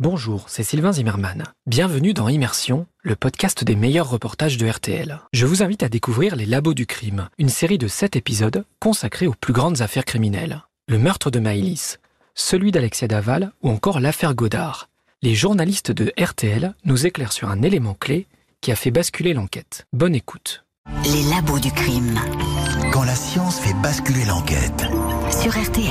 Bonjour, c'est Sylvain Zimmermann. Bienvenue dans Immersion, le podcast des meilleurs reportages de RTL. Je vous invite à découvrir Les Labos du Crime, une série de 7 épisodes consacrés aux plus grandes affaires criminelles. Le meurtre de Maëlys, celui d'Alexia Daval ou encore l'affaire Godard. Les journalistes de RTL nous éclairent sur un élément clé qui a fait basculer l'enquête. Bonne écoute. Les labos du crime. Quand la science fait basculer l'enquête. Sur RTL.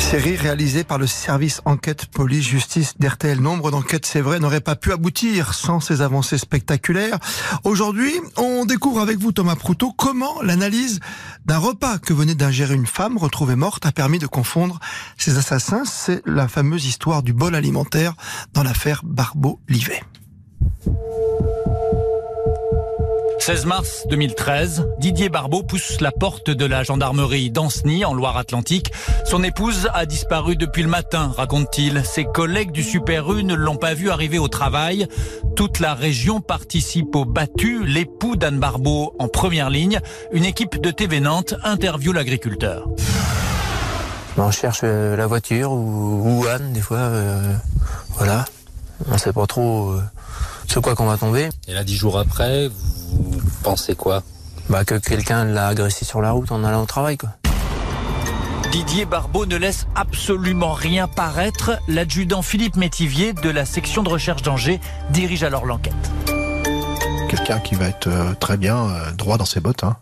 Série réalisée par le service enquête police justice d'RTL. Nombre d'enquêtes, c'est vrai, n'auraient pas pu aboutir sans ces avancées spectaculaires. Aujourd'hui, on découvre avec vous, Thomas Proutot, comment l'analyse d'un repas que venait d'ingérer une femme retrouvée morte a permis de confondre ces assassins. C'est la fameuse histoire du bol alimentaire dans l'affaire Barbeau-Livet. 16 mars 2013, Didier Barbeau pousse la porte de la gendarmerie d'Anceny en Loire-Atlantique. Son épouse a disparu depuis le matin, raconte-t-il. Ses collègues du Super U ne l'ont pas vu arriver au travail. Toute la région participe au battu. L'époux d'Anne Barbeau en première ligne. Une équipe de TV Nantes interviewe l'agriculteur. On cherche euh, la voiture ou, ou Anne des fois. euh, voilà. On sait pas trop euh, sur quoi qu'on va tomber. Et là, dix jours après, vous pensez quoi Bah que quelqu'un l'a agressé sur la route en allant au travail quoi. Didier Barbeau ne laisse absolument rien paraître. L'adjudant Philippe Métivier de la section de recherche d'Angers dirige alors l'enquête. quelqu'un qui va être euh, très bien euh, droit dans ses bottes hein,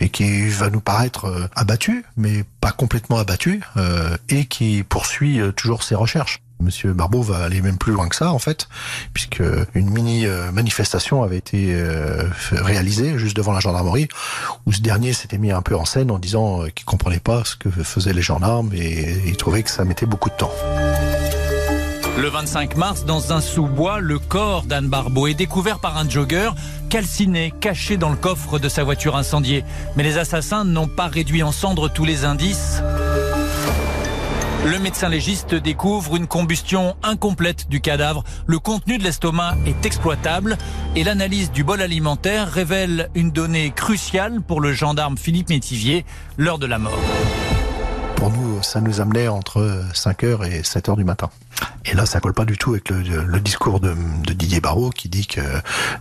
et qui va nous paraître euh, abattu, mais pas complètement abattu, euh, et qui poursuit toujours ses recherches. Monsieur Barbeau va aller même plus loin que ça en fait, puisque une mini euh, manifestation avait été euh, réalisée juste devant la gendarmerie, où ce dernier s'était mis un peu en scène en disant euh, qu'il comprenait pas ce que faisaient les gendarmes et il trouvait que ça mettait beaucoup de temps. Le 25 mars, dans un sous-bois, le corps d'Anne Barbeau est découvert par un jogger calciné, caché dans le coffre de sa voiture incendiée. Mais les assassins n'ont pas réduit en cendres tous les indices. Le médecin légiste découvre une combustion incomplète du cadavre. Le contenu de l'estomac est exploitable et l'analyse du bol alimentaire révèle une donnée cruciale pour le gendarme Philippe Métivier, l'heure de la mort. Pour nous, ça nous amenait entre 5h et 7h du matin. Et là, ça colle pas du tout avec le, le discours de, de Didier Barrault qui dit que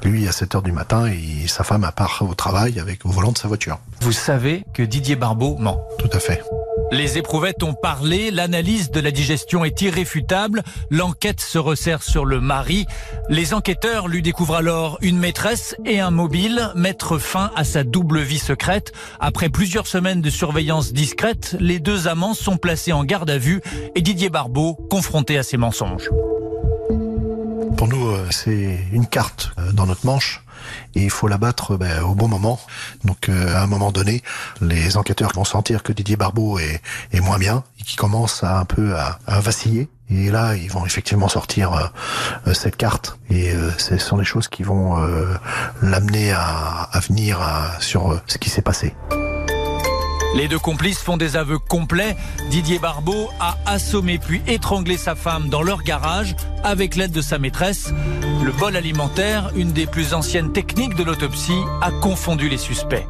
lui, à 7h du matin, et sa femme, à part au travail avec au volant de sa voiture. Vous savez que Didier Barbeau ment. Tout à fait. Les éprouvettes ont parlé, l'analyse de la digestion est irréfutable, l'enquête se resserre sur le mari. Les enquêteurs lui découvrent alors une maîtresse et un mobile, mettre fin à sa double vie secrète. Après plusieurs semaines de surveillance discrète, les deux amants sont placés en garde à vue et Didier Barbeau confronté à ses mensonges. Pour nous, euh, c'est une carte euh, dans notre manche et il faut la battre euh, ben, au bon moment. Donc, euh, à un moment donné, les enquêteurs vont sentir que Didier Barbeau est, moins bien et qui commence à un peu à, vaciller. Et là, ils vont effectivement sortir euh, euh, cette carte. Et ce sont des choses qui vont l'amener à, venir sur ce qui s'est passé. Les deux complices font des aveux complets. Didier Barbeau a assommé puis étranglé sa femme dans leur garage avec l'aide de sa maîtresse. Le bol alimentaire, une des plus anciennes techniques de l'autopsie, a confondu les suspects.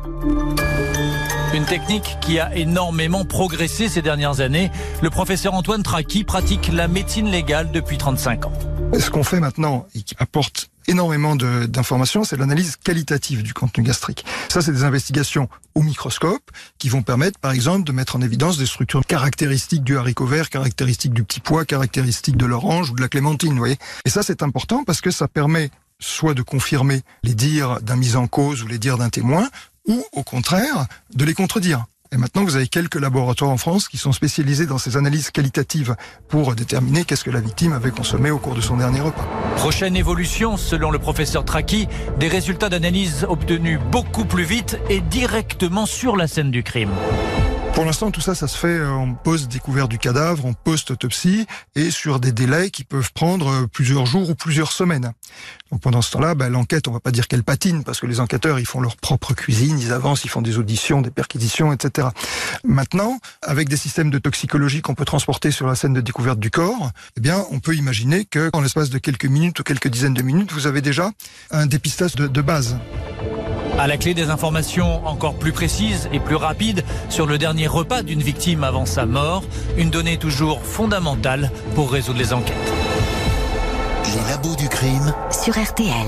Une technique qui a énormément progressé ces dernières années. Le professeur Antoine Traqui pratique la médecine légale depuis 35 ans. Ce qu'on fait maintenant et qui apporte énormément d'informations, c'est l'analyse qualitative du contenu gastrique. Ça, c'est des investigations au microscope qui vont permettre, par exemple, de mettre en évidence des structures caractéristiques du haricot vert, caractéristiques du petit pois, caractéristiques de l'orange ou de la clémentine, vous voyez. Et ça, c'est important parce que ça permet soit de confirmer les dires d'un mis en cause ou les dires d'un témoin, ou au contraire, de les contredire. Et maintenant, vous avez quelques laboratoires en France qui sont spécialisés dans ces analyses qualitatives pour déterminer qu'est-ce que la victime avait consommé au cours de son dernier repas. Prochaine évolution, selon le professeur Traqui, des résultats d'analyse obtenus beaucoup plus vite et directement sur la scène du crime. Pour l'instant, tout ça, ça se fait euh, en post-découverte du cadavre, en post-autopsie, et sur des délais qui peuvent prendre euh, plusieurs jours ou plusieurs semaines. Donc pendant ce temps-là, bah, l'enquête, on va pas dire qu'elle patine, parce que les enquêteurs, ils font leur propre cuisine, ils avancent, ils font des auditions, des perquisitions, etc. Maintenant, avec des systèmes de toxicologie qu'on peut transporter sur la scène de découverte du corps, eh bien, on peut imaginer que, en l'espace de quelques minutes ou quelques dizaines de minutes, vous avez déjà un dépistage de, de base. À la clé des informations encore plus précises et plus rapides sur le dernier repas d'une victime avant sa mort, une donnée toujours fondamentale pour résoudre les enquêtes. Les labos du crime. Sur RTL.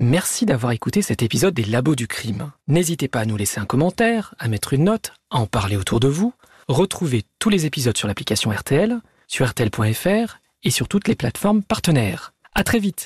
Merci d'avoir écouté cet épisode des Labos du crime. N'hésitez pas à nous laisser un commentaire, à mettre une note, à en parler autour de vous. Retrouvez tous les épisodes sur l'application RTL, sur RTL.fr et sur toutes les plateformes partenaires. À très vite